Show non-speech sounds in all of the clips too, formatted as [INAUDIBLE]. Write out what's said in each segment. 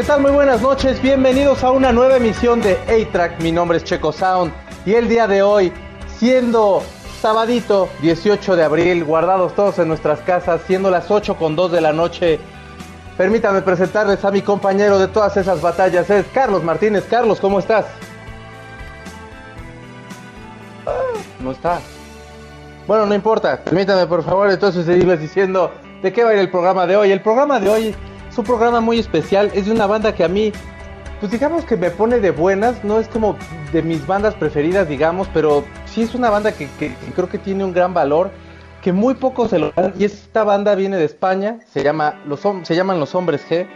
¿Qué tal? Muy buenas noches, bienvenidos a una nueva emisión de A-Track. Mi nombre es Checo Sound y el día de hoy, siendo sabadito 18 de abril, guardados todos en nuestras casas, siendo las 8 con 2 de la noche, permítame presentarles a mi compañero de todas esas batallas, es Carlos Martínez. Carlos, ¿cómo estás? Ah, no está. Bueno, no importa, permítame por favor entonces seguirles diciendo de qué va a ir el programa de hoy. El programa de hoy es un programa muy especial, es de una banda que a mí, pues digamos que me pone de buenas, no es como de mis bandas preferidas, digamos, pero sí es una banda que, creo que tiene un gran valor, que muy pocos se lo dan, y esta banda viene de España, se, llama, los, se llaman Los Hombres G.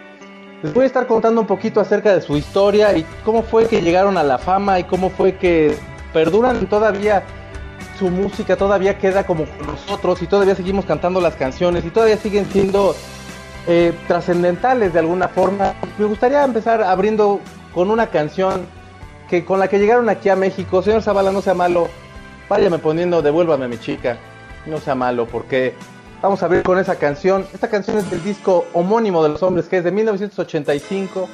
Les voy a estar contando un poquito acerca de su historia y cómo fue que llegaron a la fama y cómo fue que perduran todavía su música todavía queda como con nosotros y todavía seguimos cantando las canciones y todavía siguen siendo eh, trascendentales de alguna forma. Me gustaría empezar abriendo con una canción que con la que llegaron aquí a México. Señor Zavala, no sea malo, váyame poniendo Devuélvame a mi chica. No sea malo, porque vamos a abrir con esa canción. Esta canción es del disco homónimo de los hombres, que es de 1985.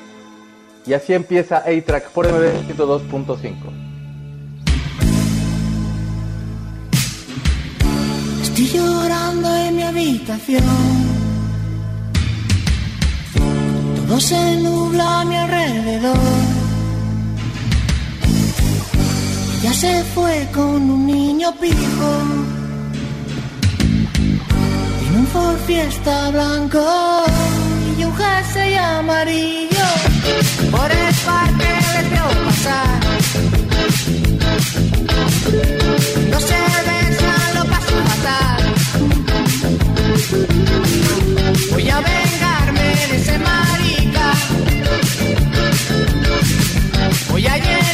Y así empieza A-Track por MB 102.5. Estoy llorando en mi habitación. Todo se nubla a mi alrededor. Ella se fue con un niño pijo. Tiene un Ford Fiesta blanco y un jersey amarillo. Por el parque le veo pasar. No se besan, lo paso fatal. Voy a vengarme de ese marica. Voy a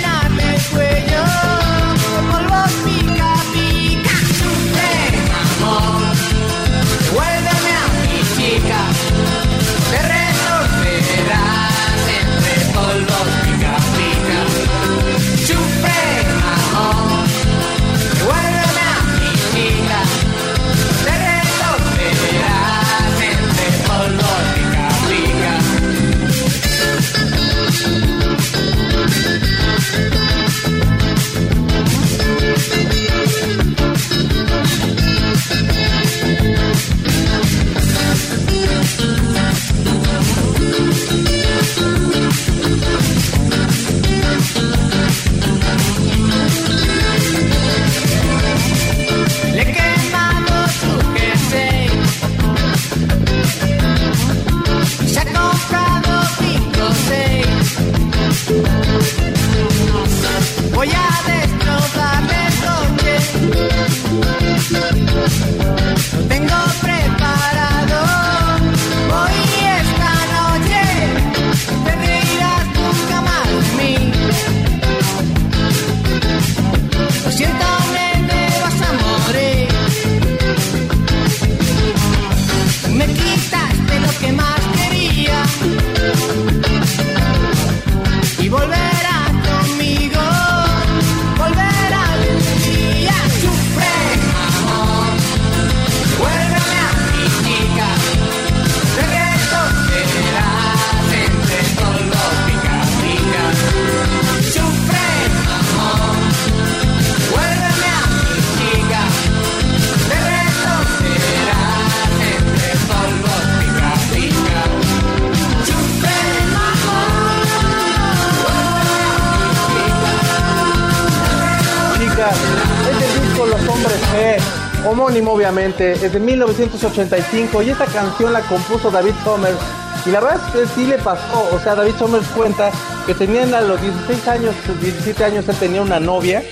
Chica, es el disco Los Hombres G, homónimo obviamente, es de 1985 y esta canción la compuso David Summers. Y la verdad es que sí le pasó, o sea, David Summers cuenta que tenían a los 16 años, 17 años, él tenía una novia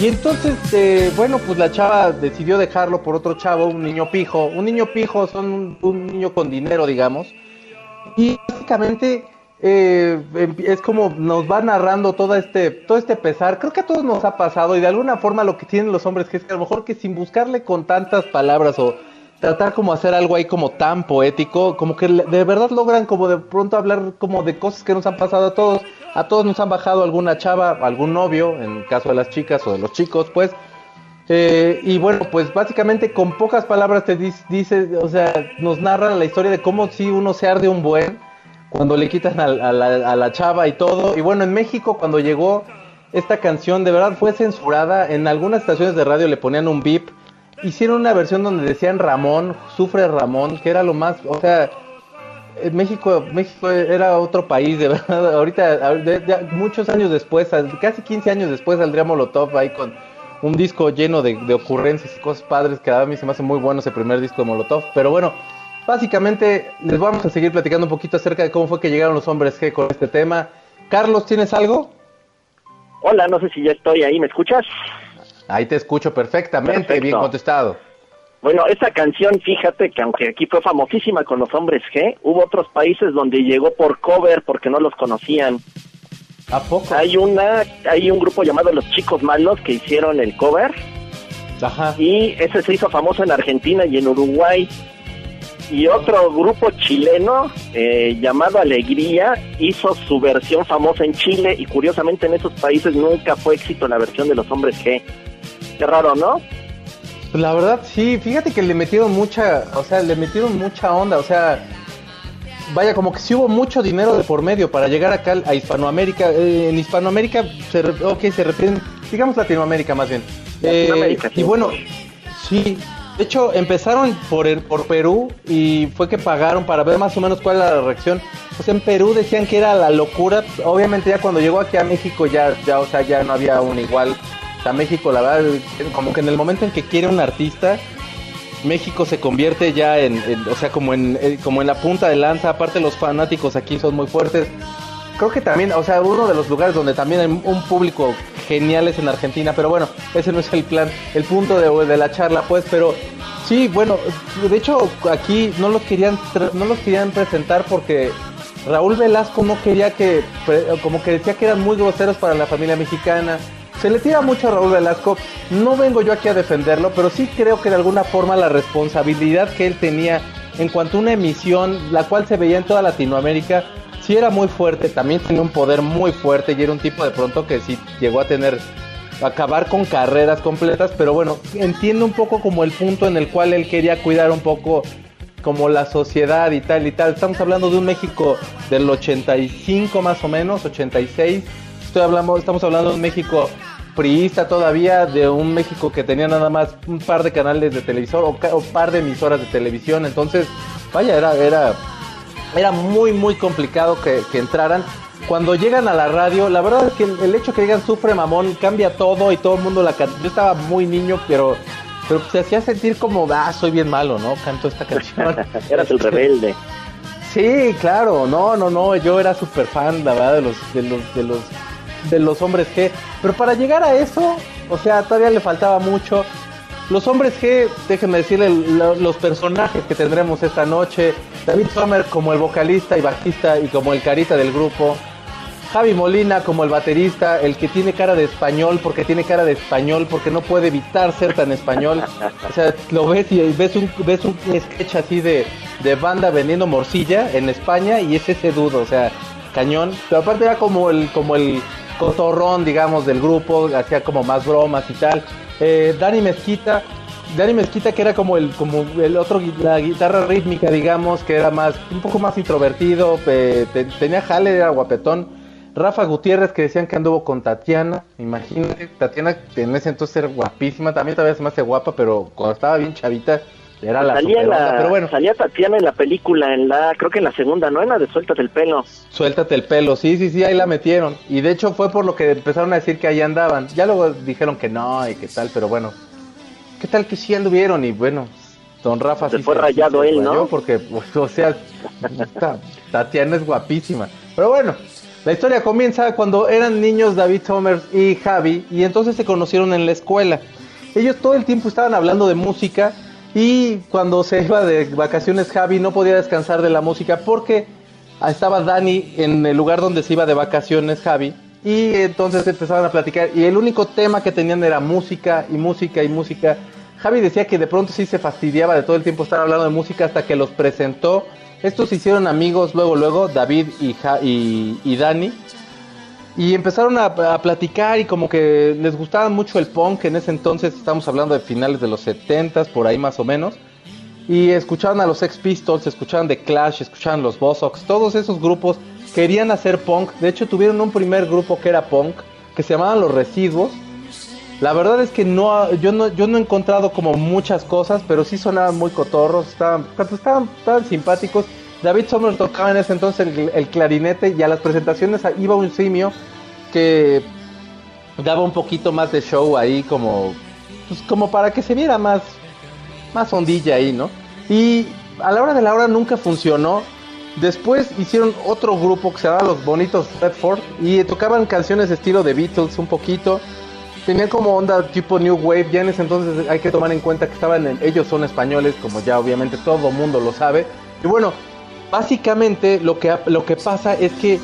Y entonces, eh, bueno, pues la chava decidió dejarlo por otro chavo, un niño pijo. Un niño pijo son un niño con dinero, digamos. Y básicamente eh, es como nos va narrando todo este, todo este pesar. Creo que a todos nos ha pasado y de alguna forma lo que tienen los hombres que es que a lo mejor que sin buscarle con tantas palabras o tratar como hacer algo ahí como tan poético, como que de verdad logran como de pronto hablar como de cosas que nos han pasado a todos. A todos nos han bajado alguna chava, algún novio, en caso de las chicas o de los chicos, pues. Eh, y bueno, pues básicamente con pocas palabras te dice, o sea, nos narra la historia de cómo si uno se arde un buen cuando le quitan a, a la, a la chava y todo. Y bueno, en México cuando llegó esta canción, de verdad fue censurada. En algunas estaciones de radio le ponían un beep. Hicieron una versión donde decían Ramón, sufre Ramón, que era lo más, o sea, México, México era otro país, de [LAUGHS] verdad. Ahorita, ahor- de- muchos años después, casi 15 años después, saldría Molotov ahí con un disco lleno de, de ocurrencias y cosas padres, que a mí se me hace muy bueno ese primer disco de Molotov. Pero bueno, básicamente les vamos a seguir platicando un poquito acerca de cómo fue que llegaron los hombres G con este tema. Carlos, ¿tienes algo? Hola, no sé si ya estoy ahí, ¿me escuchas? Ahí te escucho perfectamente, Perfecto. bien contestado. Bueno, esta canción, fíjate que aunque aquí fue famosísima con los hombres G, hubo otros países donde llegó por cover porque no los conocían. ¿A poco? Hay una, hay un grupo llamado Los Chicos Malos que hicieron el cover Ajá. y ese se hizo famoso en Argentina y en Uruguay. Y otro grupo chileno eh, llamado Alegría hizo su versión famosa en Chile y curiosamente en esos países nunca fue éxito la versión de los hombres G. Qué raro, ¿no? La verdad, sí, fíjate que le metieron mucha, o sea, le metieron mucha onda, o sea, vaya, como que sí hubo mucho dinero de por medio para llegar acá a Hispanoamérica. Eh, en Hispanoamérica, se, re- ok, se refieren, digamos Latinoamérica más bien. Eh, Latinoamérica, sí. y bueno, sí, de hecho empezaron por, el, por Perú y fue que pagaron para ver más o menos cuál era la reacción. Pues en Perú decían que era la locura, obviamente ya cuando llegó aquí a México ya, ya, o sea, ya no había un igual. O sea, México, la verdad, como que en el momento en que quiere un artista, México se convierte ya en, o sea, como en, eh, como en la punta de lanza. Aparte, los fanáticos aquí son muy fuertes. Creo que también, o sea, uno de los lugares donde también hay un público genial es en Argentina, pero bueno, ese no es el plan, el punto de, la charla, pues, pero sí, bueno, de hecho aquí no los querían, no los querían presentar porque Raúl Velasco no quería que, como que decía que eran muy groseros para la familia mexicana. Se le tira mucho a Raúl Velasco. No vengo yo aquí a defenderlo, pero sí creo que de alguna forma la responsabilidad que él tenía en cuanto a una emisión, la cual se veía en toda Latinoamérica, sí era muy fuerte. También tenía un poder muy fuerte y era un tipo de pronto que sí llegó a tener acabar con carreras completas, pero bueno, entiendo un poco como el punto en el cual él quería cuidar un poco como la sociedad y tal y tal. Estamos hablando de un México del 85 más o menos, 86. Estoy hablando, estamos hablando de un México priista todavía, de un México que tenía nada más un par de canales de televisor o, o par de emisoras de televisión. Entonces, vaya, era, era, era muy, muy complicado que, que entraran. Cuando llegan a la radio, la verdad es que el, el hecho que digan sufre mamón cambia todo y todo el mundo la canta. Yo estaba muy niño, pero, pero se hacía sentir como, ah, soy bien malo, ¿no? Canto esta canción. [LAUGHS] Eras el rebelde. Sí, claro, no, no, no, yo era súper fan, la verdad, de los, de los, de los, de los hombres G. Pero para llegar a eso, o sea, todavía le faltaba mucho. Los hombres G, déjenme decirle lo- los personajes que tendremos esta noche. David Sommer como el vocalista y bajista y como el carita del grupo. Javi Molina como el baterista, el que tiene cara de español, porque tiene cara de español, porque no puede evitar ser tan español. O sea, lo ves y ves un, ves un sketch así de, de banda vendiendo morcilla en España y es ese dudo, o sea, cañón. Pero aparte era como el, como el cotorrón, digamos, del grupo, hacía como más bromas y tal. Eh, Dani Mezquita, Dani Mezquita que era como el como el otro la guitarra rítmica digamos que era más un poco más introvertido te- tenía jale era guapetón. Rafa Gutiérrez que decían que anduvo con Tatiana imagínate Tatiana en ese entonces era guapísima también todavía se me hace guapa pero cuando estaba bien chavita era la salía, la, pero bueno salía Tatiana en la película, en la, creo que en la segunda, ¿no? En la de Suéltate el pelo. Suéltate el pelo, sí, sí, sí, ahí la metieron. Y de hecho fue por lo que empezaron a decir que ahí andaban. Ya luego dijeron que no y que tal, pero bueno. ¿Qué tal que sí anduvieron? Y bueno, don Rafa Se sí fue rayado sí él, ¿no? Porque, pues, o sea, ta- Tatiana es guapísima. Pero bueno, La historia comienza cuando eran niños David Somers y Javi y entonces se conocieron en la escuela. Ellos todo el tiempo estaban hablando de música y cuando se iba de vacaciones Javi no podía descansar de la música porque estaba Dani en el lugar donde se iba de vacaciones Javi y entonces empezaban a platicar y el único tema que tenían era música y música y música. Javi decía que de pronto sí se fastidiaba de todo el tiempo estar hablando de música hasta que los presentó estos se hicieron amigos luego, luego, David y, y, Dani. Y empezaron a, platicar y como que les gustaba mucho el punk. En ese entonces estamos hablando de finales de los 70 por ahí más o menos. Y escuchaban a los Sex Pistols, escuchaban The Clash, escuchaban los Bosox. Todos esos grupos querían hacer punk. De hecho tuvieron un primer grupo que era punk, que se llamaban Los Residuos la verdad es que no, yo no, yo no he encontrado como muchas cosas, pero sí sonaban muy cotorros, estaban, estaban, estaban simpáticos. David Sommer tocaba en ese entonces el, clarinete y a las presentaciones iba un simio que daba un poquito más de show ahí como, pues como para que se viera más, más ondilla ahí, ¿no? Y a la hora de la hora nunca funcionó. Después hicieron otro grupo que se llamaba Los Bonitos Redford y tocaban canciones estilo de Beatles un poquito tenían como onda tipo New Wave. Ya en ese entonces hay que tomar en cuenta que estaban en, ellos son españoles, como ya obviamente todo mundo lo sabe. Y bueno, básicamente lo que, lo que pasa es que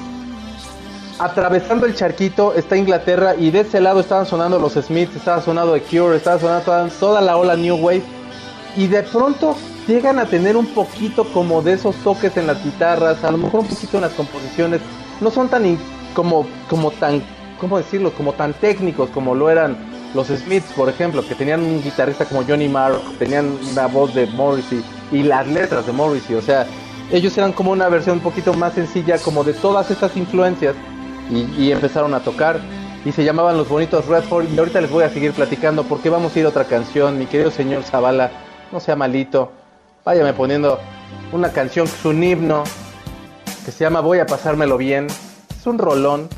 atravesando el charquito está Inglaterra y de ese lado estaban sonando los Smiths, estaba sonando The Cure, estaba sonando toda, la ola New Wave. Y de pronto llegan a tener un poquito como de esos toques en las guitarras, a lo mejor un poquito en las composiciones. No son tan como, como tan ¿cómo decirlo? Como tan técnicos como lo eran los Smiths, por ejemplo, que tenían un guitarrista como Johnny Marr, tenían una voz de Morrissey y las letras de Morrissey, o sea, ellos eran como una versión un poquito más sencilla como de todas estas influencias y, empezaron a tocar y se llamaban Los Bonitos Redford y ahorita les voy a seguir platicando porque vamos a ir a otra canción, mi querido señor Zavala, no sea malito, váyame poniendo una canción es un himno que se llama Voy a pasármelo bien, es un rolón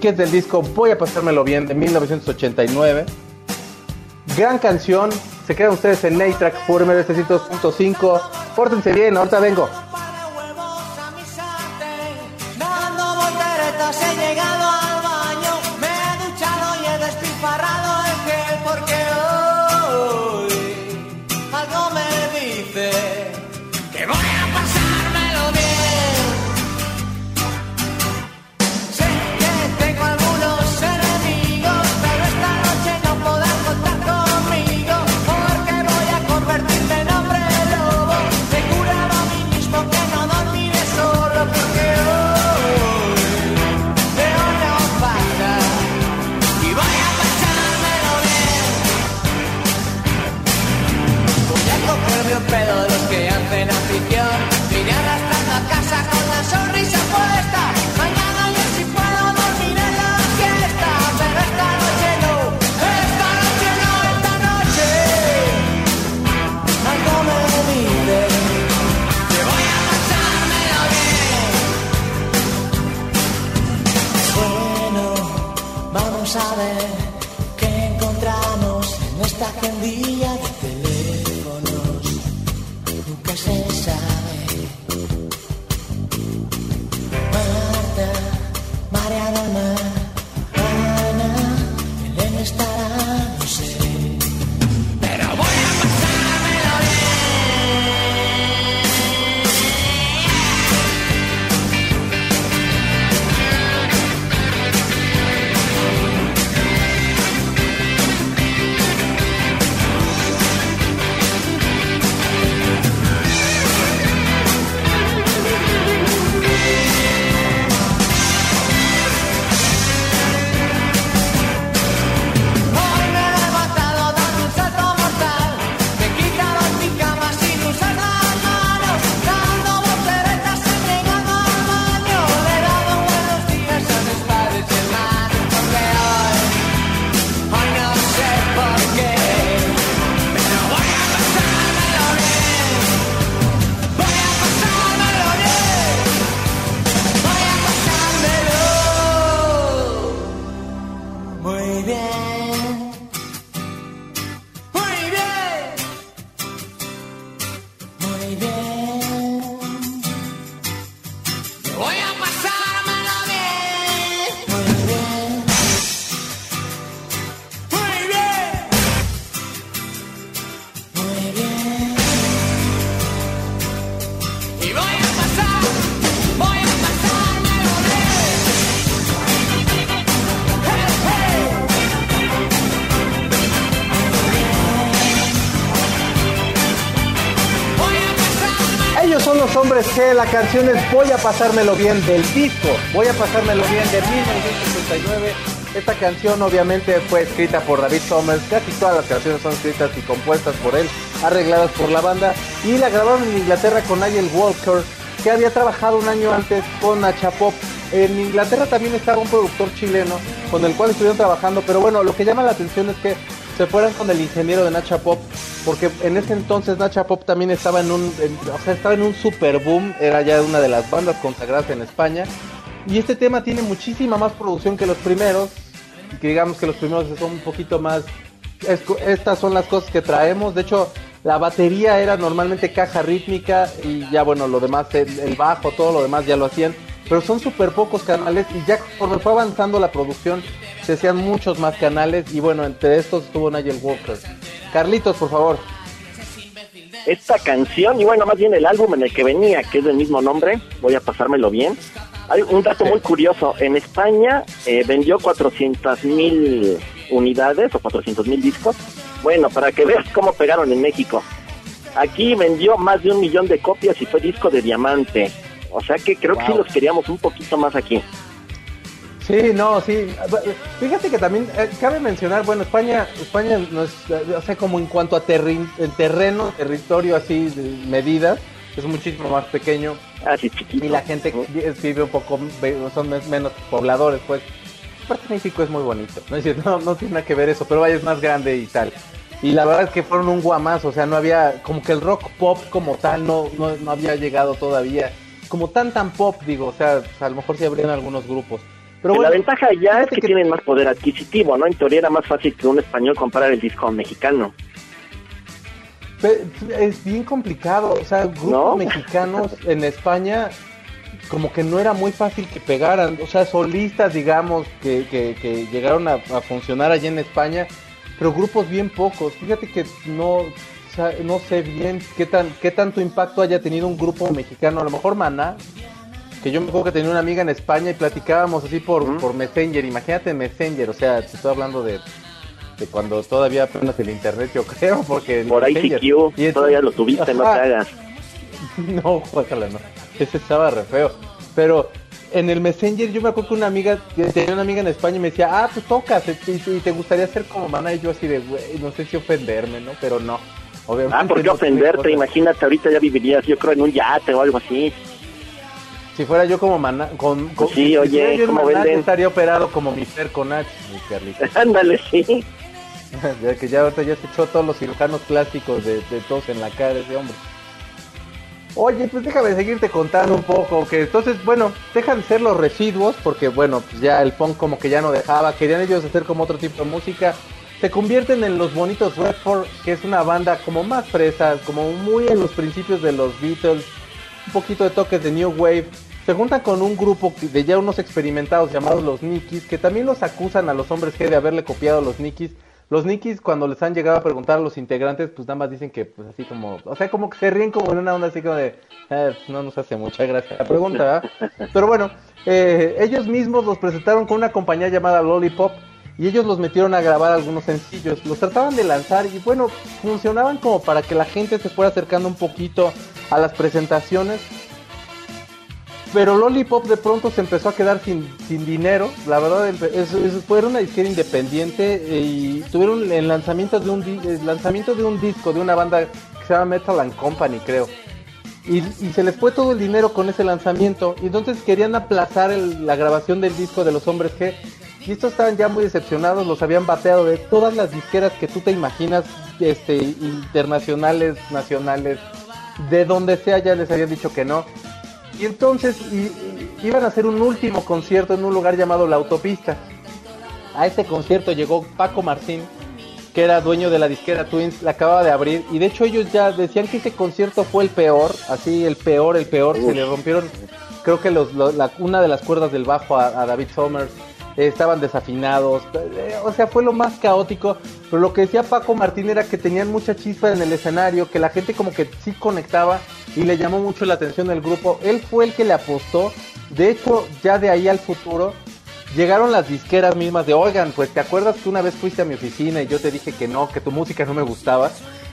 que es del disco Voy a pasármelo bien de 1989. Gran canción, se quedan ustedes en Naytrack por MD 2.5. Pórtense bien, ahorita vengo. Canción es Voy a pasármelo bien del disco. Voy a pasármelo bien de 1969. Esta canción obviamente fue escrita por David Summers. Casi todas las canciones son escritas y compuestas por él, arregladas por la banda. Y la grabaron en Inglaterra con Nigel Walker, que había trabajado un año antes con Nacha Pop. En Inglaterra también estaba un productor chileno con el cual estuvieron trabajando. Pero bueno, lo que llama la atención es que se fueran con el ingeniero de Nacha Pop, porque en ese entonces Nacha Pop también estaba en un, o sea, estaba en un super boom, era ya una de las bandas consagradas en España, y este tema tiene muchísima más producción que los primeros, que digamos que los primeros son un poquito más, estas son las cosas que traemos, de hecho la batería era normalmente caja rítmica y ya bueno, lo demás, el, bajo, todo lo demás ya lo hacían, pero son súper pocos canales y ya cuando fue avanzando la producción se hacían muchos más canales y bueno, entre estos estuvo Nigel Walker. Carlitos, por favor. Esta canción, y bueno, más bien el álbum en el que venía, que es del mismo nombre, voy a pasármelo bien. Hay un dato muy curioso, en España eh, vendió 400 mil unidades o 400 mil discos. Bueno, para que veas cómo pegaron en México. Aquí vendió más de un millón de copias y fue disco de diamante. O sea que creo que sí los queríamos un poquito más aquí. Sí, no, sí. Fíjate que también eh, cabe mencionar, bueno, España, España no es, o sea, como en cuanto a terreno, territorio así, de medidas, es muchísimo más pequeño. Ah, sí, chiquito. Y la gente vive un poco, son menos pobladores, pues. Aparte México es muy bonito, ¿no? no, no tiene nada que ver eso, pero vaya, es más grande y tal. Y la verdad es que fueron un guamazo, o sea, no había, como que el rock pop como tal no, no, no había llegado todavía. Como tan tan pop, digo, o sea, a lo mejor sí habrían algunos grupos la ventaja ya es que, tienen más poder adquisitivo, ¿no? En teoría era más fácil que un español comprar el disco mexicano. es bien complicado, o sea, grupos [LAUGHS] mexicanos en España como que no era muy fácil que pegaran, o sea, solistas, digamos, que, que, llegaron a, funcionar allí en España, pero grupos bien pocos. Fíjate que no, no sé bien qué, tan, qué tanto impacto haya tenido un grupo mexicano, a lo mejor Maná, que yo me acuerdo que tenía una amiga en España y platicábamos así por, por Messenger. Imagínate Messenger, o sea, te estoy hablando de, de cuando todavía apenas el internet, yo [LAUGHS] creo, porque. Por ahí y todavía lo tuviste, no te hagas. [LAUGHS] No, ojalá no. Ese estaba re feo. Pero en el Messenger yo me acuerdo que una amiga, tenía una amiga en España y me decía, ah, pues tocas, y, te gustaría ser como mana, y yo así de, güey, no sé si ofenderme, ¿no? Pero no. Obviamente, ah, ¿por qué ofenderte? Imagínate, ahorita ya vivirías, yo creo, en un yate o algo así. Si fuera yo como maná, con, con sí, oye, yo maná, estaría operado como Mister Conach, mi Carlito. [LAUGHS] Ándale, sí. [LAUGHS] ya que ya ahorita ya se echó todos los cirujanos clásicos de, de todos en la cara ese hombre. Oye, pues déjame seguirte contando un poco, que entonces, bueno, dejan de ser los residuos, porque bueno, pues ya el punk como que ya no dejaba, querían ellos hacer como otro tipo de música, se convierten en los bonitos Redford, que es una banda como más fresa, como muy en los principios de los Beatles, un poquito de toques de New Wave, se juntan con un grupo de ya unos experimentados llamados los Nikis, que también los acusan a los hombres G de haberle copiado a los Nikis. Los Nikis, cuando les han llegado a preguntar a los integrantes, pues nada más dicen que, pues así como, o sea, como que se ríen como en una onda así como de, eh, no nos hace mucha gracia la pregunta, [LAUGHS] Pero bueno, eh, ellos mismos los presentaron con una compañía llamada Lollipop y ellos los metieron a grabar algunos sencillos. Los trataban de lanzar y bueno, funcionaban como para que la gente se fuera acercando un poquito a las presentaciones pero Lollipop de pronto se empezó a quedar sin, sin dinero. La verdad, es, fue una disquera independiente eh, y tuvieron el lanzamiento de un lanzamiento de un disco de una banda que se llama Metal and Company, creo. Y, se les fue todo el dinero con ese lanzamiento. Y entonces querían aplazar la grabación del disco de los hombres G. Y estos estaban ya muy decepcionados, los habían bateado de todas las disqueras que tú te imaginas, este, internacionales, nacionales, de donde sea, ya les habían dicho que no. Y entonces iban a hacer un último concierto en un lugar llamado La Autopista. A este concierto llegó Paco Martín, que era dueño de la disquera Twins, la acababa de abrir. Y de hecho ellos ya decían que ese concierto fue el peor, así el peor, el peor. Se le rompieron, creo que los, una de las cuerdas del bajo a, a David Somers estaban desafinados, eh, o sea, fue lo más caótico, pero lo que decía Paco Martín era que tenían mucha chispa en el escenario, que la gente como que sí conectaba y le llamó mucho la atención el grupo, él fue el que le apostó, de hecho, ya de ahí al futuro, llegaron las disqueras mismas de, oigan, pues te acuerdas que una vez fuiste a mi oficina y yo te dije que no, que tu música no me gustaba,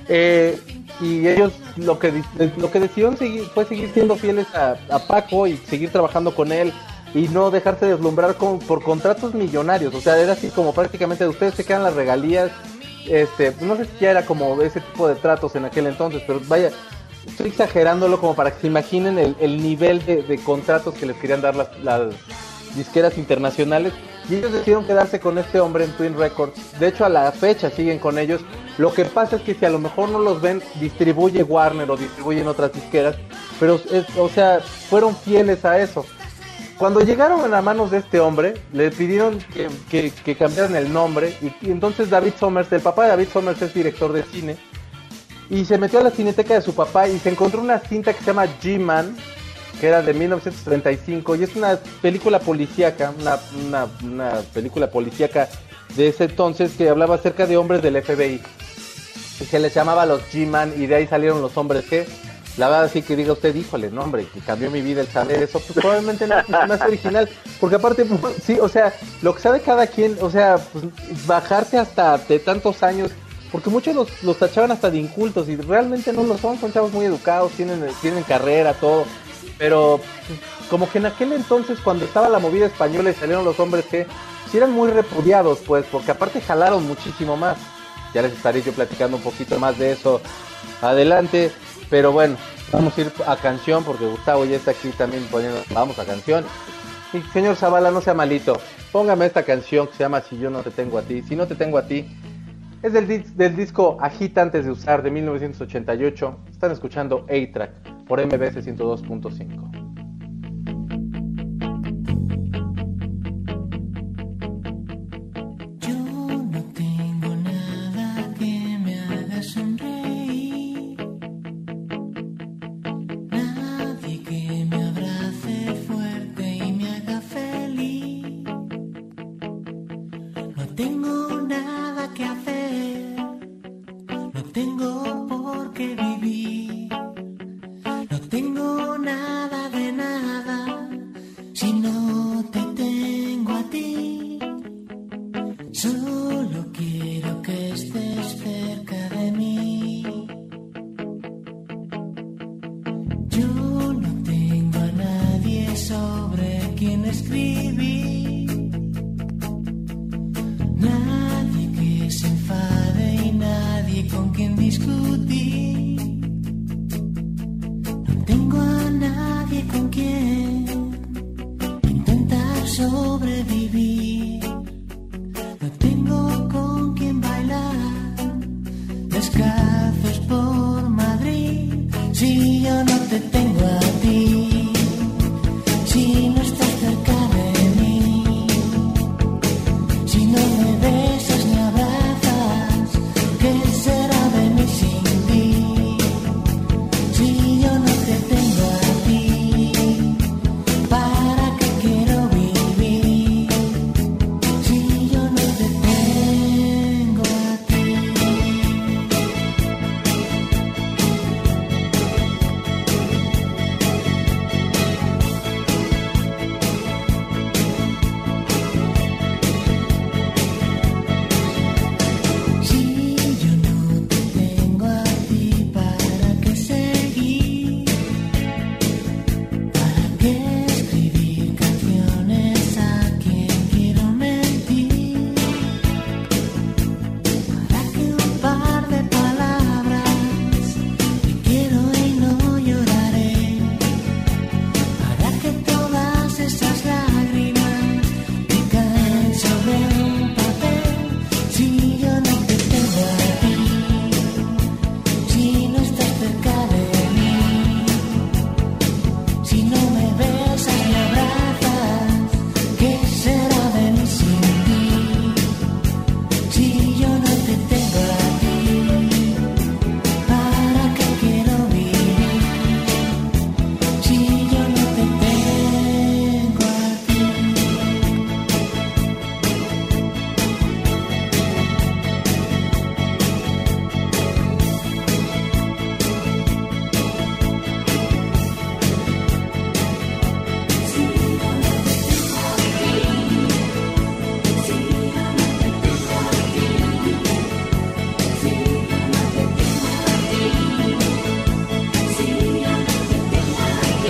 Eh, y ellos lo que lo que decidieron fue seguir siendo fieles a, Paco y seguir trabajando con él y no dejarse deslumbrar por contratos millonarios. O sea, era así como prácticamente de ustedes se quedan las regalías. Este, no sé si ya era como ese tipo de tratos en aquel entonces, pero vaya, estoy exagerándolo como para que se imaginen el, el nivel de, de, contratos que les querían dar las, las disqueras internacionales y ellos decidieron quedarse con este hombre en Twin Records. De hecho, a la fecha siguen con ellos. Lo que pasa es que si a lo mejor no los ven, distribuye Warner o distribuyen otras disqueras, pero, es, o sea, fueron fieles a eso. Cuando llegaron a manos de este hombre, le pidieron que, que, cambiaran el nombre y, entonces David Somers, el papá de David Somers es director de cine, y se metió a la cineteca de su papá y se encontró una cinta que se llama G-Man, que era de 1935 y es una película policíaca, una, una, película policíaca de ese entonces que hablaba acerca de hombres del FBI y se les llamaba los G-Man y de ahí salieron los hombres que la verdad sí que diga usted, híjole, no hombre, que cambió mi vida el saber eso, pues probablemente no es más original, porque aparte, pues, sí, o sea, lo que sabe cada quien, o sea, pues, bajarte hasta de tantos años, porque muchos los, los tachaban hasta de incultos y realmente no lo son, son chavos muy educados, tienen, tienen carrera, todo, pero pues, como que en aquel entonces cuando estaba la movida española y salieron los hombres que sí eran muy repudiados pues porque aparte jalaron muchísimo más. Ya les estaré yo platicando un poquito más de eso. Adelante pero bueno vamos a ir a canción porque Gustavo ya está aquí también poniendo vamos a canción. Y señor Zavala no sea malito. Póngame esta canción que se llama Si yo no te tengo a ti. Si no te tengo a ti es del, del disco Agita antes de usar de 1988 están escuchando A-Track por MBS 102.5.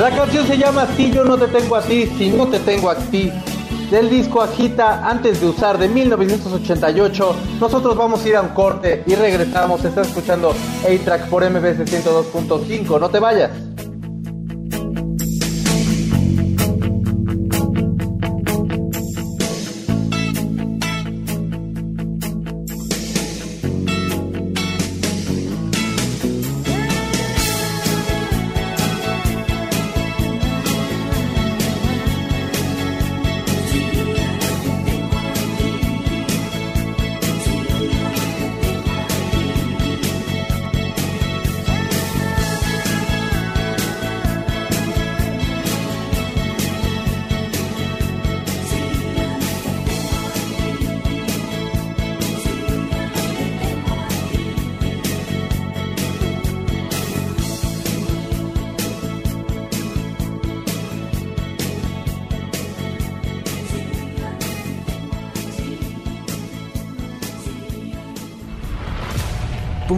La canción se llama Si yo no te tengo a ti, si no te tengo a ti. Del disco Agita antes de usar de 1988. Nosotros vamos a ir a un corte y regresamos. Estás escuchando A-Track por MBS 102.5. No te vayas.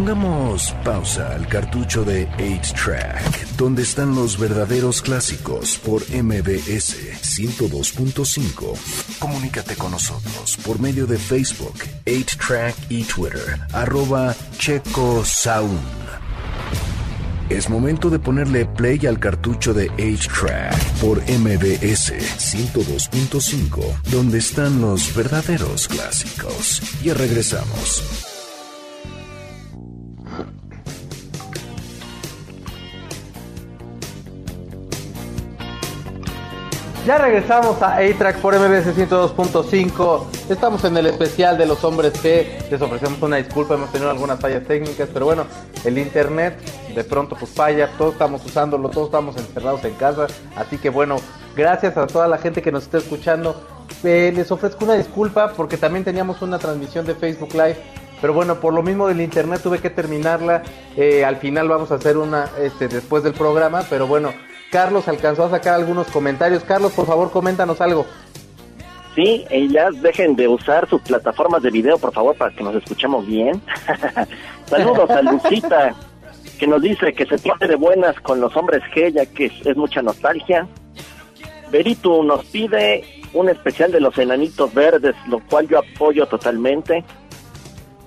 Pongamos pausa al cartucho de 8-Track, donde están los verdaderos clásicos por MBS 102.5. Comunícate con nosotros por medio de Facebook, 8-Track y Twitter, arroba Checo Sound. Es momento de ponerle play al cartucho de 8-Track por MBS 102.5, donde están los verdaderos clásicos. Y regresamos. Ya regresamos a A-Track por MBS 102.5. Estamos en el especial de los hombres que les ofrecemos una disculpa, hemos tenido algunas fallas técnicas, pero bueno, el internet de pronto pues falla, todos estamos usándolo, todos estamos encerrados en casa, así que bueno, gracias a toda la gente que nos está escuchando. Eh, les ofrezco una disculpa porque también teníamos una transmisión de Facebook Live, pero bueno, por lo mismo del internet tuve que terminarla. Eh, al final vamos a hacer una este, después del programa, pero bueno, Carlos alcanzó a sacar algunos comentarios. Carlos, por favor, coméntanos algo. Sí, ellas dejen de usar sus plataformas de video, por favor, para que nos escuchemos bien. [LAUGHS] Saludos a Lucita, que nos dice que se pone de buenas con los hombres G, ya que es, es mucha nostalgia. Beritu nos pide un especial de los enanitos verdes, lo cual yo apoyo totalmente.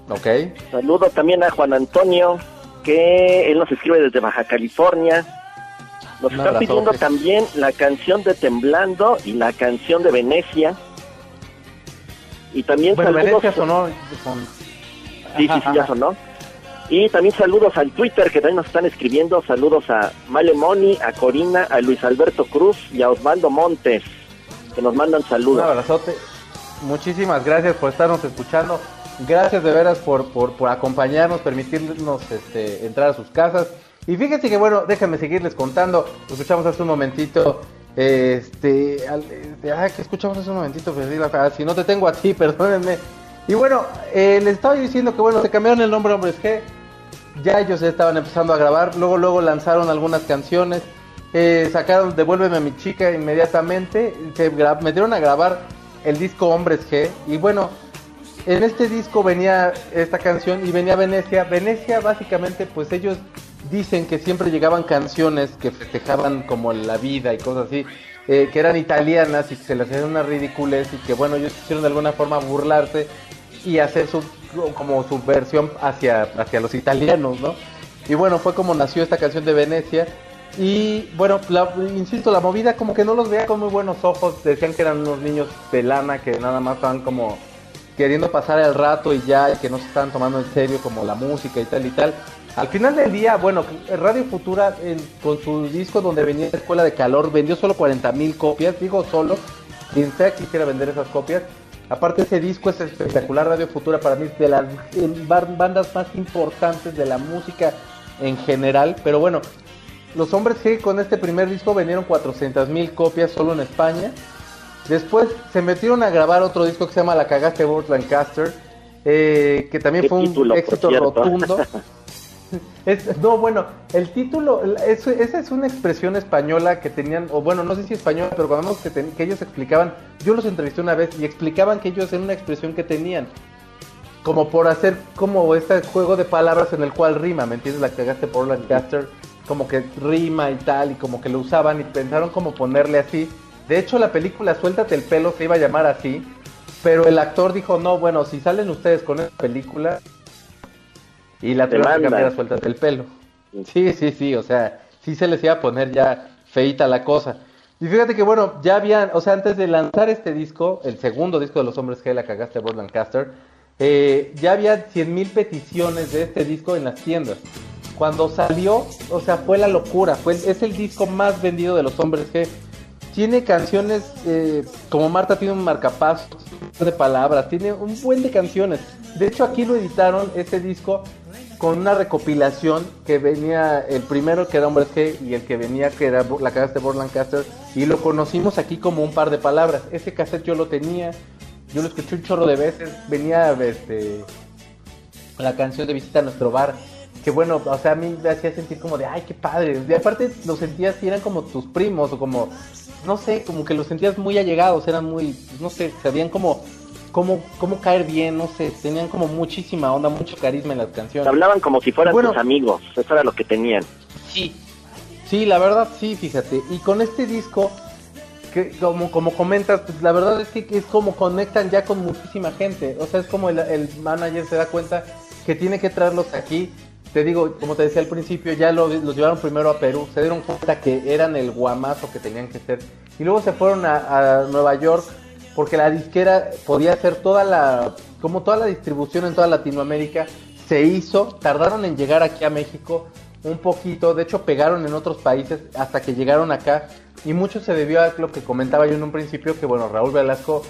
Ok. Saludo también a Juan Antonio, que él nos escribe desde Baja California. Nos Un está pidiendo también la canción de Temblando y la canción de Venecia. Y también Bueno, saludos. Venecia sonó. Sí, sí, Ajá, sí, ya sonó. Y también saludos al Twitter que también nos están escribiendo. Saludos a Male Moni, a Corina, a Luis Alberto Cruz y a Osvaldo Montes, que nos mandan Un saludos. abrazote. Muchísimas gracias por estarnos escuchando. Gracias de veras por, por, por acompañarnos, permitirnos este, entrar a sus casas. Y fíjense que bueno, déjenme seguirles contando. Escuchamos hace un momentito. Este, al- este, ah, que escuchamos hace un momentito, ah, si no te tengo a ti, [LAUGHS] perdónenme. Y bueno, eh, les estaba diciendo que bueno, se cambiaron el nombre Hombres G. Ya ellos estaban empezando a grabar, luego luego lanzaron algunas canciones, eh, sacaron Devuélveme a mi chica inmediatamente, se metieron a grabar el disco Hombres G y bueno, en este disco venía esta canción y venía Venecia. Venecia básicamente pues ellos dicen que siempre llegaban canciones que festejaban como la vida y cosas así, eh, que eran italianas y que se les hacían una ridiculez y que bueno, ellos quisieron de alguna forma burlarse y hacer su como su versión hacia, hacia los italianos, ¿no? Y bueno, fue como nació esta canción de Venecia. Y bueno, insisto, la movida como que no los veía con muy buenos ojos. Decían que eran unos niños de lana que nada más estaban como queriendo pasar el rato y ya, y que no se estaban tomando en serio como la música y tal y tal. Al final del día, bueno, Radio Futura en- con su disco donde venía Escuela de Calor vendió solo 40 mil copias, digo solo, quien sea que quisiera vender esas copias. Aparte ese disco es espectacular, Radio Futura para mí es de las bandas más importantes de la música en general, pero bueno, los hombres G con este primer disco vendieron 400 mil copias solo en España. Después se metieron a grabar otro disco que se llama La cagaste Burt Lancaster, eh, que también fue un título, éxito rotundo. [LAUGHS] [LAUGHS] No, bueno, el título, es- esa es una expresión española que tenían, o bueno, no sé si española, pero cuando que, que ellos explicaban, yo los entrevisté una vez y explicaban que ellos era una expresión que tenían, como por hacer como este juego de palabras en el cual rima, ¿me entiendes? La cagaste por Lancaster como que rima y tal, y como que lo usaban y pensaron como ponerle así. De hecho, la película Suéltate el pelo se iba a llamar así, pero el actor dijo, no, bueno, si salen ustedes con esa película, y la tuvieron que cambiar a Suéltate el pelo. Sí, sí, sí, o sea, sí se les iba a poner ya feita la cosa. Y fíjate que bueno, ya habían, o sea, antes de lanzar este disco, el segundo disco de Los Hombres que la cagaste Bob Lancaster, eh, ya había 100 mil peticiones de este disco en las tiendas. Cuando salió, o sea, fue la locura, fue, es el disco más vendido de Los Hombres G. Tiene canciones, eh, como Marta tiene un marcapasos de palabras, tiene un buen de canciones. De hecho, aquí lo editaron, este disco, con una recopilación que venía, el primero que era Hombres G y el que venía que era la casa de Borland Caster, y lo conocimos aquí como un par de palabras. Ese cassette yo lo tenía, yo lo escuché un chorro de veces, venía este, la canción de Visita a nuestro bar, que bueno, o sea, a mí me hacía sentir como de, ay, qué padre. Y aparte lo sentías y eran como tus primos o como, no sé, como que los sentías muy allegados, eran muy, no sé, sabían como cómo, cómo caer bien, no sé, tenían como muchísima onda, mucho carisma en las canciones. Hablaban como si fueran tus amigos, eso era lo que tenían. Sí, sí, la verdad sí, fíjate. Y con este disco, que como, como comentas, pues la verdad es que es como conectan ya con muchísima gente. O sea, es como el, el manager se da cuenta que tiene que traerlos aquí. Te digo, como te decía al principio, ya los, los llevaron primero a Perú, se dieron cuenta que eran el guamazo que tenían que ser. Y luego se fueron a, a Nueva York porque la disquera podía hacer toda la, como toda la distribución en toda Latinoamérica, se hizo, tardaron en llegar aquí a México un poquito, de hecho pegaron en otros países hasta que llegaron acá y mucho se debió a lo que comentaba yo en un principio, que bueno, Raúl Velasco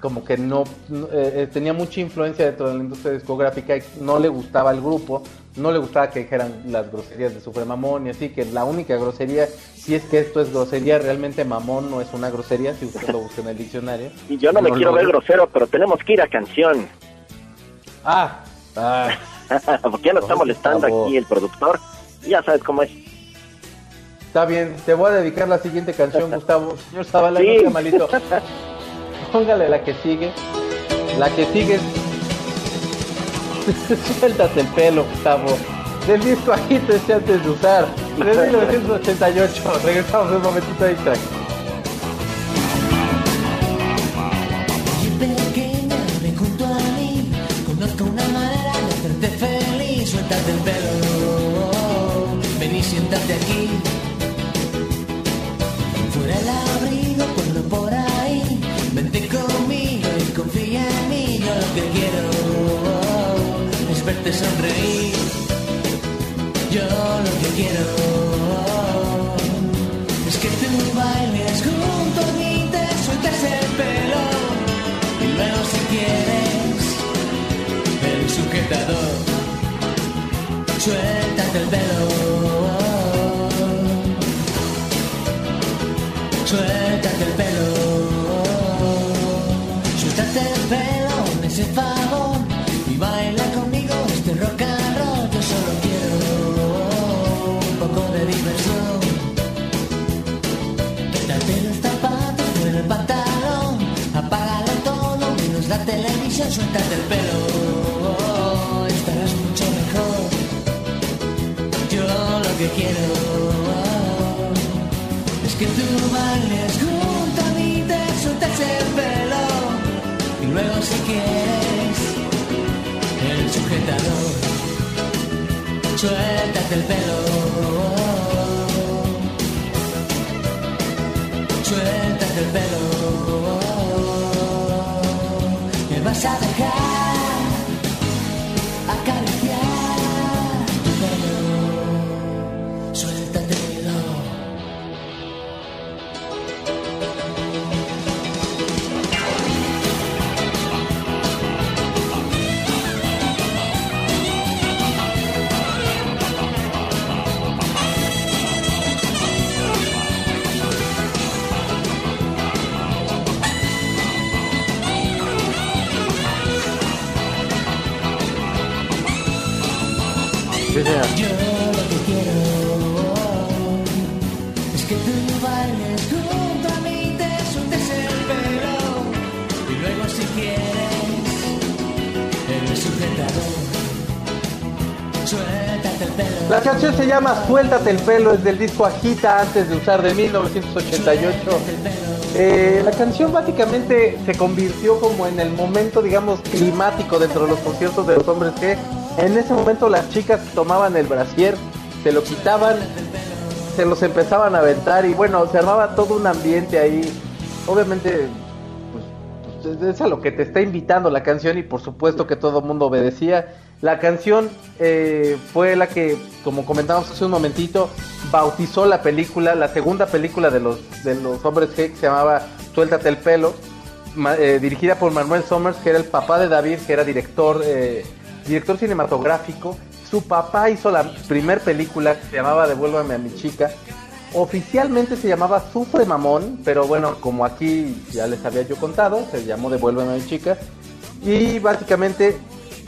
como que no, eh, eh, tenía mucha influencia dentro de la industria discográfica y no le gustaba el grupo, no le gustaba que dijeran las groserías de Super Mamón y así, que la única grosería, si es que esto es grosería, realmente mamón no es una grosería, si usted lo busca en el diccionario. [LAUGHS] Y yo no, me quiero ver grosero, pero tenemos que ir a canción. Ah, ah. [LAUGHS] Porque ya nos está molestando aquí el productor, ya sabes cómo es. Está bien, te voy a dedicar la siguiente canción, [LAUGHS] Gustavo. Señor Zavala, sí. no malito. Póngale la que sigue. La que sigue Suéltate el pelo, Gustavo. Del disco Agítese antes de usar. [LAUGHS] De 1988. Regresamos un momentito ahí, track. trem. Televisión, suéltate el pelo, estarás mucho mejor. Yo lo que quiero es que tú bailes junto a mí, te sueltes el pelo. Y luego si quieres el sujetador, suéltate el pelo, suéltate el pelo, me vas llama Suéltate el pelo, es del disco Agita antes de usar de 1988. Eh, la canción básicamente se convirtió como en el momento, digamos, climático dentro de los conciertos de los hombres que en ese momento las chicas tomaban el brasier, se lo quitaban, se los empezaban a aventar y bueno, se armaba todo un ambiente ahí. Obviamente, pues, pues, es a lo que te está invitando la canción y por supuesto que todo el mundo obedecía. La canción eh, fue la que, como comentábamos hace un momentito, bautizó la película, la segunda película de los, de los hombres que se llamaba Suéltate el pelo, eh, dirigida por Manuel Somers, que era el papá de David, que era director, eh, director cinematográfico. Su papá hizo la primer película que se llamaba Devuélvame a mi chica. Oficialmente se llamaba Sufre Mamón, pero bueno, como aquí ya les había yo contado, se llamó Devuélveme a mi chica. Y básicamente,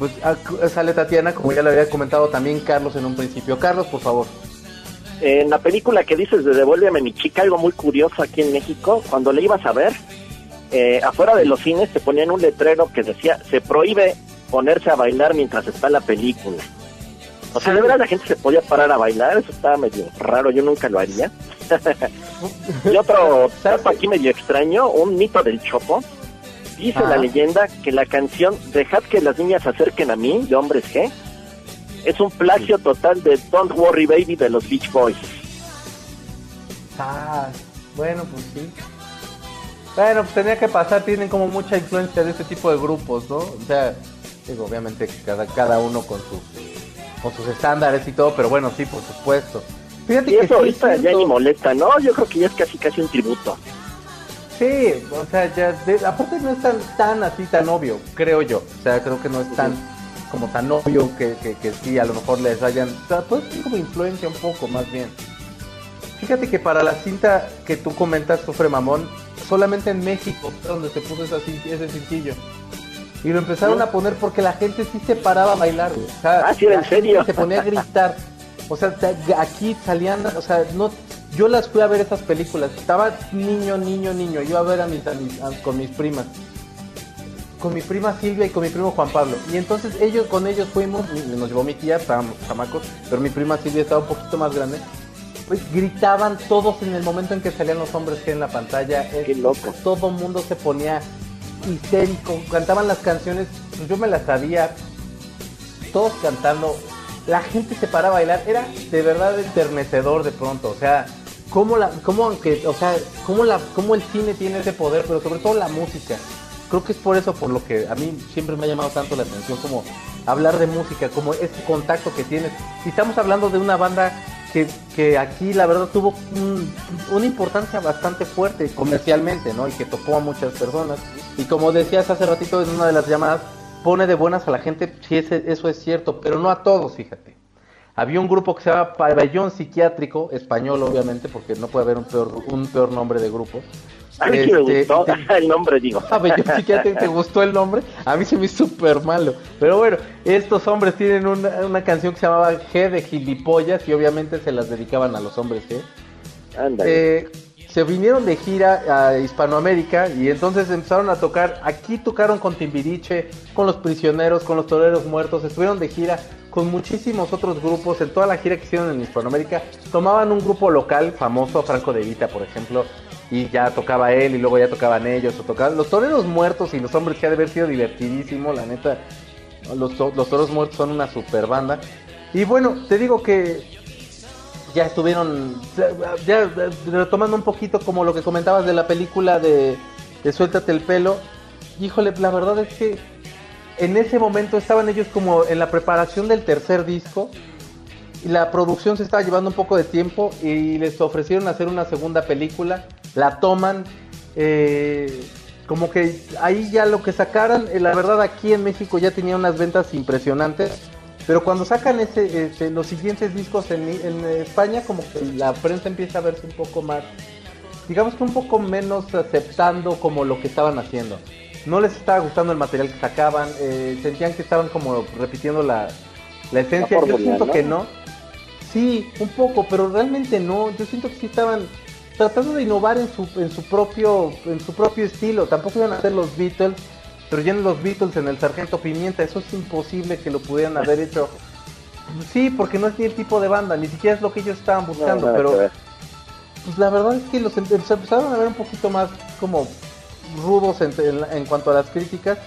pues ac- sale Tatiana, como ya le había comentado también Carlos en un principio. Carlos, por favor. En la película que dices de Devuélveme mi chica, algo muy curioso aquí en México, cuando le ibas a ver, eh, afuera de los cines te ponían un letrero que decía, se prohíbe ponerse a bailar mientras está la película. O sea, de verdad la gente se podía parar a bailar, eso estaba medio raro, yo nunca lo haría. [LAUGHS] y otro dato aquí medio extraño, un mito del Chopo. Dice la leyenda que la canción Dejad que las niñas se acerquen a mí, de hombres G, es un plagio total de Don't Worry Baby de los Beach Boys. Ah, bueno, pues sí. Bueno, pues tenía que pasar, tienen como mucha influencia de este tipo de grupos, ¿no? O sea, digo, obviamente cada, cada uno con sus, con sus estándares y todo, pero bueno, sí, por supuesto. Fíjate Y que eso sí ahorita ya ni molesta, ¿no? Yo creo que ya es casi casi un tributo. Sí, o sea, ya, de- aparte no es tan, tan así, tan obvio, creo yo. O sea, creo que no es tan, como tan obvio que, que, que sí, a lo mejor les hayan, o sea, pues como influencia un poco, más bien. Fíjate que para la cinta que tú comentas, Sufre Mamón, solamente en México donde se puso esa ese cintillo. Y lo empezaron a poner porque la gente sí se paraba a bailar, güey. O sea, Ah, sí, ¿en serio? Se ponía a gritar. O sea, aquí salían, o sea, no, yo las fui a ver esas películas. Estaba niño, niño, niño. Yo a ver a mis, a mis- a- con mis primas. Con mi prima Silvia y con mi primo Juan Pablo. Y entonces ellos, con ellos fuimos, nos llevó mi tía, estábamos chamacos, pero mi prima Silvia estaba un poquito más grande. Pues gritaban todos en el momento en que salían los hombres que en la pantalla. Qué loco. Todo mundo se ponía histérico. Cantaban las canciones, pues yo me las sabía. Todos cantando. La gente se paraba a bailar. Era de verdad enternecedor de pronto. O sea, cómo la, cómo o sea, cómo la, cómo el cine tiene ese poder, pero sobre todo la música. Creo que es por eso por lo que a mí siempre me ha llamado tanto la atención como hablar de música, como ese contacto que tienes. Y estamos hablando de una banda que, que aquí la verdad tuvo un- una importancia bastante fuerte comercialmente, ¿no? Y que tocó a muchas personas. Y como decías hace ratito en una de las llamadas, pone de buenas a la gente, sí, ese- eso es cierto, pero no a todos, fíjate. Había un grupo que se llama Pabellón Psiquiátrico, español obviamente, porque no puede haber un peor, un peor nombre de grupo. A mí sí me Este, gustó te- [LAUGHS] el nombre, digo. [LAUGHS] Pabellón Psiquiátrico, ¿te gustó el nombre? A mí se me hizo súper malo. Pero bueno, estos hombres tienen una, una canción que se llamaba G de gilipollas y obviamente se las dedicaban a los hombres G. Eh, se vinieron de gira a Hispanoamérica y entonces empezaron a tocar. Aquí tocaron con Timbiriche, con los prisioneros, con los toreros muertos. Estuvieron de gira con muchísimos otros grupos. En toda la gira que hicieron en Hispanoamérica, tomaban un grupo local famoso, Franco de Vita, por ejemplo, y ya tocaba él y luego ya tocaban ellos. O tocaban los toreros muertos y los hombres que ha de haber sido divertidísimo, la neta. Los, los toreros muertos son una super banda. Y bueno, te digo que ya estuvieron ya, ya, retomando un poquito como lo que comentabas de la película de, de Suéltate el pelo. Híjole, la verdad es que en ese momento estaban ellos como en la preparación del tercer disco y la producción se estaba llevando un poco de tiempo y les ofrecieron hacer una segunda película, la toman, eh, como que ahí ya lo que sacaran, eh, la verdad aquí en México ya tenía unas ventas impresionantes, pero cuando sacan ese, este, los siguientes discos en, en España como que la prensa empieza a verse un poco más, digamos que un poco menos aceptando como lo que estaban haciendo. No les estaba gustando el material que sacaban, eh, sentían que estaban como repitiendo la, la esencia. La Yo siento ¿no? que no. Sí, un poco, pero realmente no. Yo siento que sí estaban tratando de innovar en su, en su propio, en su propio estilo. Tampoco iban a hacer los Beatles, pero ya en los Beatles en el Sargento Pimienta, eso es imposible que lo pudieran haber hecho Sí, porque no es ni el tipo de banda, ni siquiera es lo que ellos estaban buscando, pero pues la verdad es que los em- empezaron a ver un poquito más como rudos en, en- en cuanto a las críticas.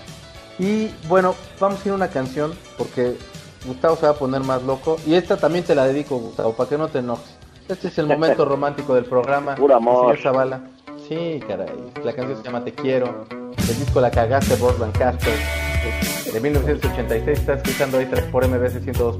Y bueno, vamos a ir a una canción porque Gustavo se va a poner más loco. Y esta también te la dedico, Gustavo, para que no te enojes. Este es el momento [LAUGHS] romántico del programa. Puro amor. Zavala. Sí, caray. La canción se llama Te Quiero. El disco La Cagaste por Lancaster. De 1986. Está escuchando ahí por MBS 102.5.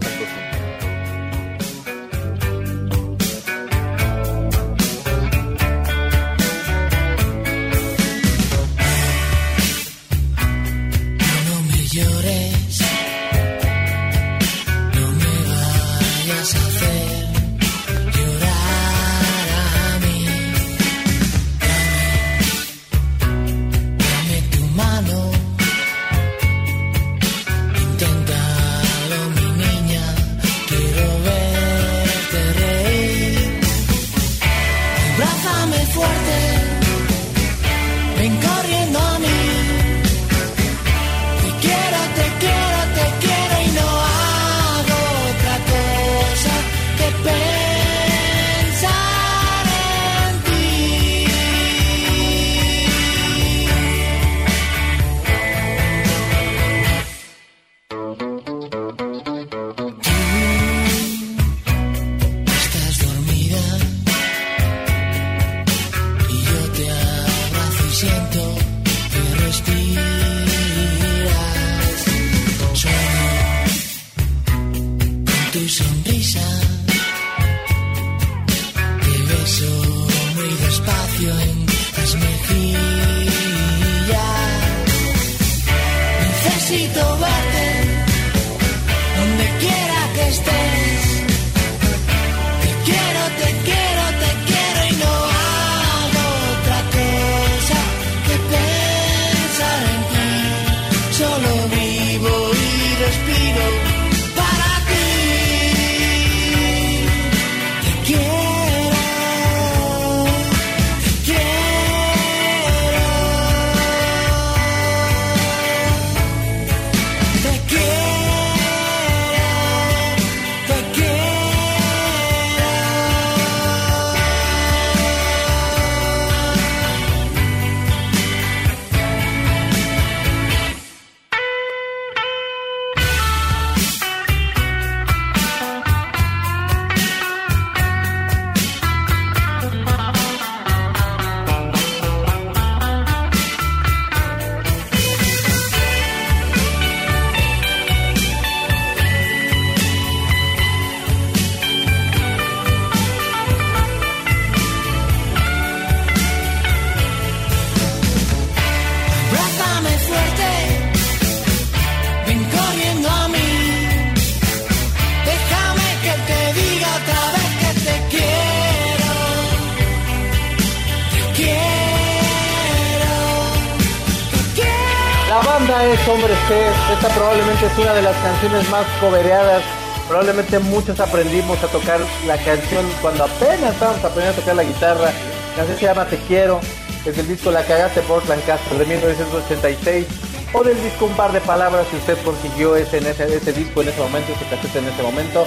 canciones más cobereadas. Probablemente muchos aprendimos a tocar la canción cuando apenas estábamos aprendiendo a tocar la guitarra. La canción se llama Te Quiero. Es del disco La Cagaste por Lancaster de 1986. O del disco Un Par de Palabras si usted consiguió ese, en ese, ese disco en ese momento, ese cassette en ese momento.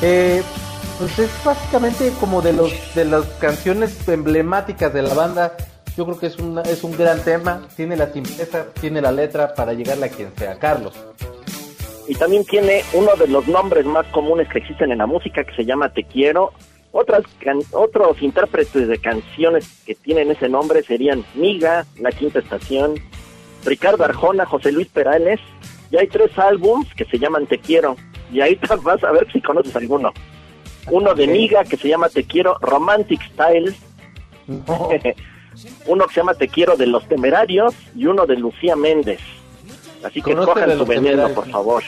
Eh, pues es básicamente como de los de las canciones emblemáticas de la banda. Yo creo que es, una, es un gran tema. Tiene la simpleza, tiene la letra para llegarle a quien sea. Carlos. Y también tiene uno de los nombres más comunes que existen en la música que se llama Te Quiero. Otras can- otros intérpretes de canciones que tienen ese nombre serían Miga, La Quinta Estación, Ricardo Arjona, José Luis Perales. Y hay tres álbums que se llaman Te Quiero. Y ahí [LAUGHS] vas a ver si conoces alguno. Uno de. Miga que se llama Te Quiero Romantic Style. No. [LAUGHS] uno que se llama Te Quiero de los Temerarios y uno de Lucía Méndez. Así que Conozco el de cojan su Los veneno, por favor.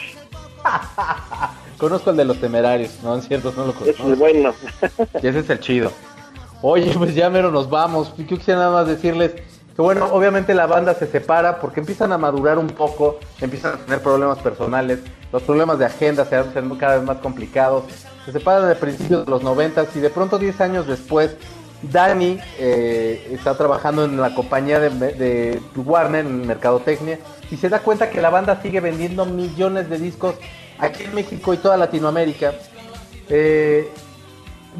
[LAUGHS] Conozco el de los temerarios, no es cierto, no lo Ese es conozco. bueno. Y [LAUGHS] ese es el chido. Oye, pues ya mero nos vamos. Yo quisiera nada más decirles que bueno, obviamente la banda se separa porque empiezan a madurar un poco, empiezan a tener problemas personales, los problemas de agenda se hacen cada vez más complicados. Se separan a principios de los 90 y de pronto 10 años después Dani eh, está trabajando en la compañía de, Warner en Mercadotecnia y se da cuenta que la banda sigue vendiendo millones de discos aquí en México y toda Latinoamérica, eh,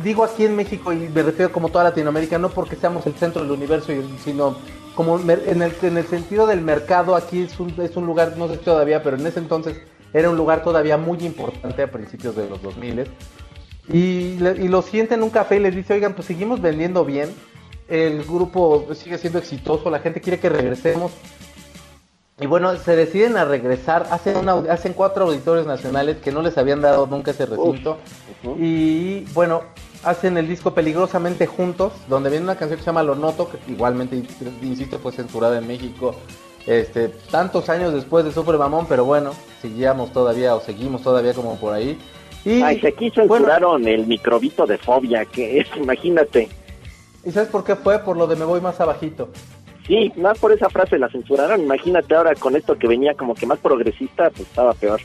digo aquí en México y me refiero como toda Latinoamérica, no porque seamos el centro del universo, sino como en el, en el sentido del mercado, aquí es un, es un lugar, no sé todavía, pero en ese entonces era un lugar todavía muy importante a principios de los 2000 y, y lo sienten en un café y les dice, oigan, pues seguimos vendiendo bien, el grupo sigue siendo exitoso, la gente quiere que regresemos. Y bueno, se deciden a regresar, hacen, una, hacen cuatro auditorios nacionales que no les habían dado nunca ese recinto. Y bueno, hacen el disco Peligrosamente Juntos, donde viene una canción que se llama Lo Noto, que igualmente, insisto, fue censurada en México este, tantos años después de Super Mamón, pero bueno, seguíamos todavía o seguimos todavía como por ahí. Y, Ay, aquí censuraron el microbito de fobia, que es, imagínate. ¿Y sabes por qué fue? Por lo de me voy más abajito. Sí, más por esa frase la censuraron. Imagínate ahora con esto que venía como que más progresista, pues estaba peor.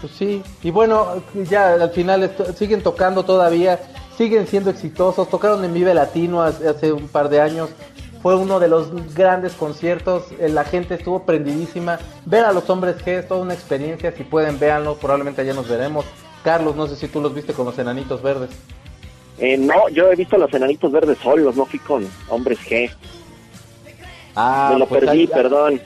Pues sí, y bueno, ya al final siguen tocando todavía, siguen siendo exitosos. Tocaron en Vive Latino hace, un par de años. Fue uno de los grandes conciertos. Eh, la gente estuvo prendidísima. Ver a los hombres G es toda una experiencia. Si pueden, véanlo. Probablemente allá nos veremos. Carlos, no sé si tú los viste con los enanitos verdes. Eh, no, yo he visto los enanitos verdes solos, no fui con hombres G. Ah, Me lo pues perdí, perdón.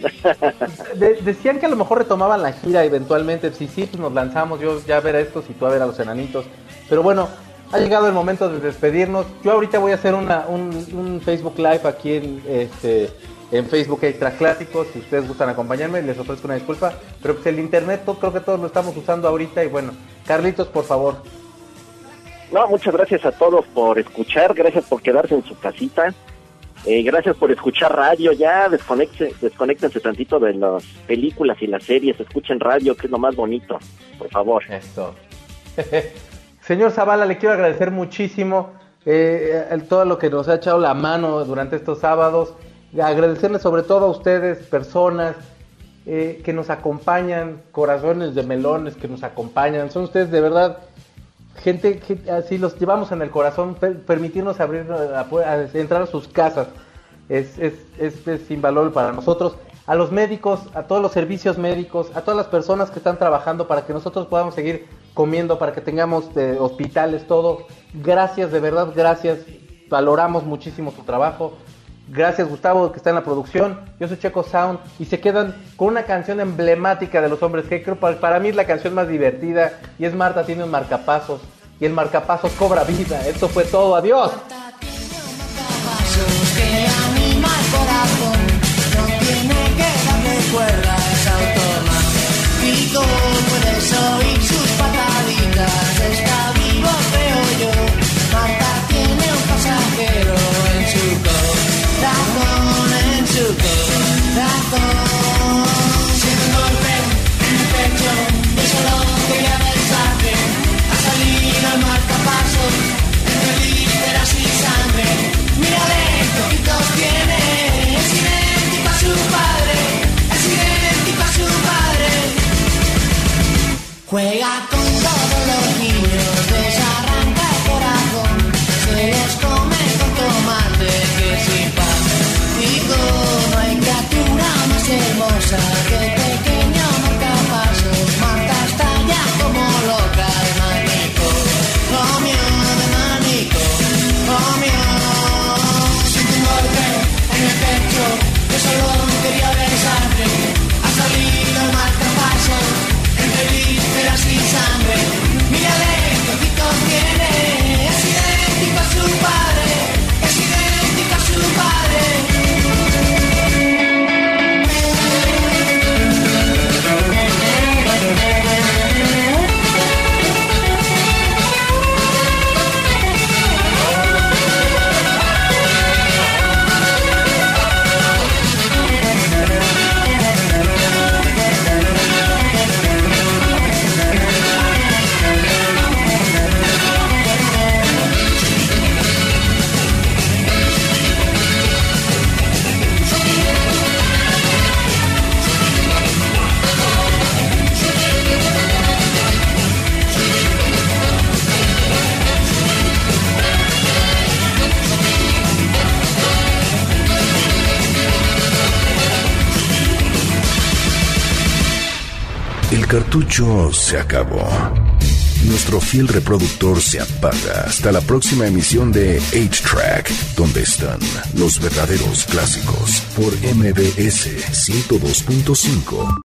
[LAUGHS] decían que a lo mejor retomaban la gira eventualmente. Si sí, pues nos lanzamos yo ya a ver a estos y tú a ver a los enanitos. Pero bueno, ha llegado el momento de despedirnos. Yo ahorita voy a hacer una, un, Facebook Live aquí en, este, en Facebook Extra Clásicos. Si ustedes gustan acompañarme, les ofrezco una disculpa. Pero pues el internet creo que todos lo estamos usando ahorita. Y bueno, Carlitos, por favor. No, muchas gracias a todos por escuchar, gracias por quedarse en su casita, eh, gracias por escuchar radio, ya desconectense tantito de las películas y las series, escuchen radio, que es lo más bonito, por favor. Esto. [LAUGHS] Señor Zavala, le quiero agradecer muchísimo eh, todo lo que nos ha echado la mano durante estos sábados, agradecerle sobre todo a ustedes, personas eh, que nos acompañan, corazones de melones que nos acompañan, son ustedes de verdad gente, que así los llevamos en el corazón, permitirnos abrir, entrar a sus casas, es, es, es, sin valor para nosotros. A los médicos, a todos los servicios médicos, a todas las personas que están trabajando para que nosotros podamos seguir comiendo, para que tengamos eh, hospitales, todo. Gracias, de verdad, gracias. Valoramos muchísimo su trabajo. Gracias Gustavo que está en la producción. Yo soy Checo Sound y se quedan con una canción emblemática de los hombres que creo para, para mí es la canción más divertida y es Marta tiene un marcapasos y el marcapasos cobra vida. Esto fue todo. Adiós. Está vivo, yo. En cosa que se acabó. Nuestro fiel reproductor se apaga hasta la próxima emisión de 8-Track, donde están los verdaderos clásicos por MBS 102.5.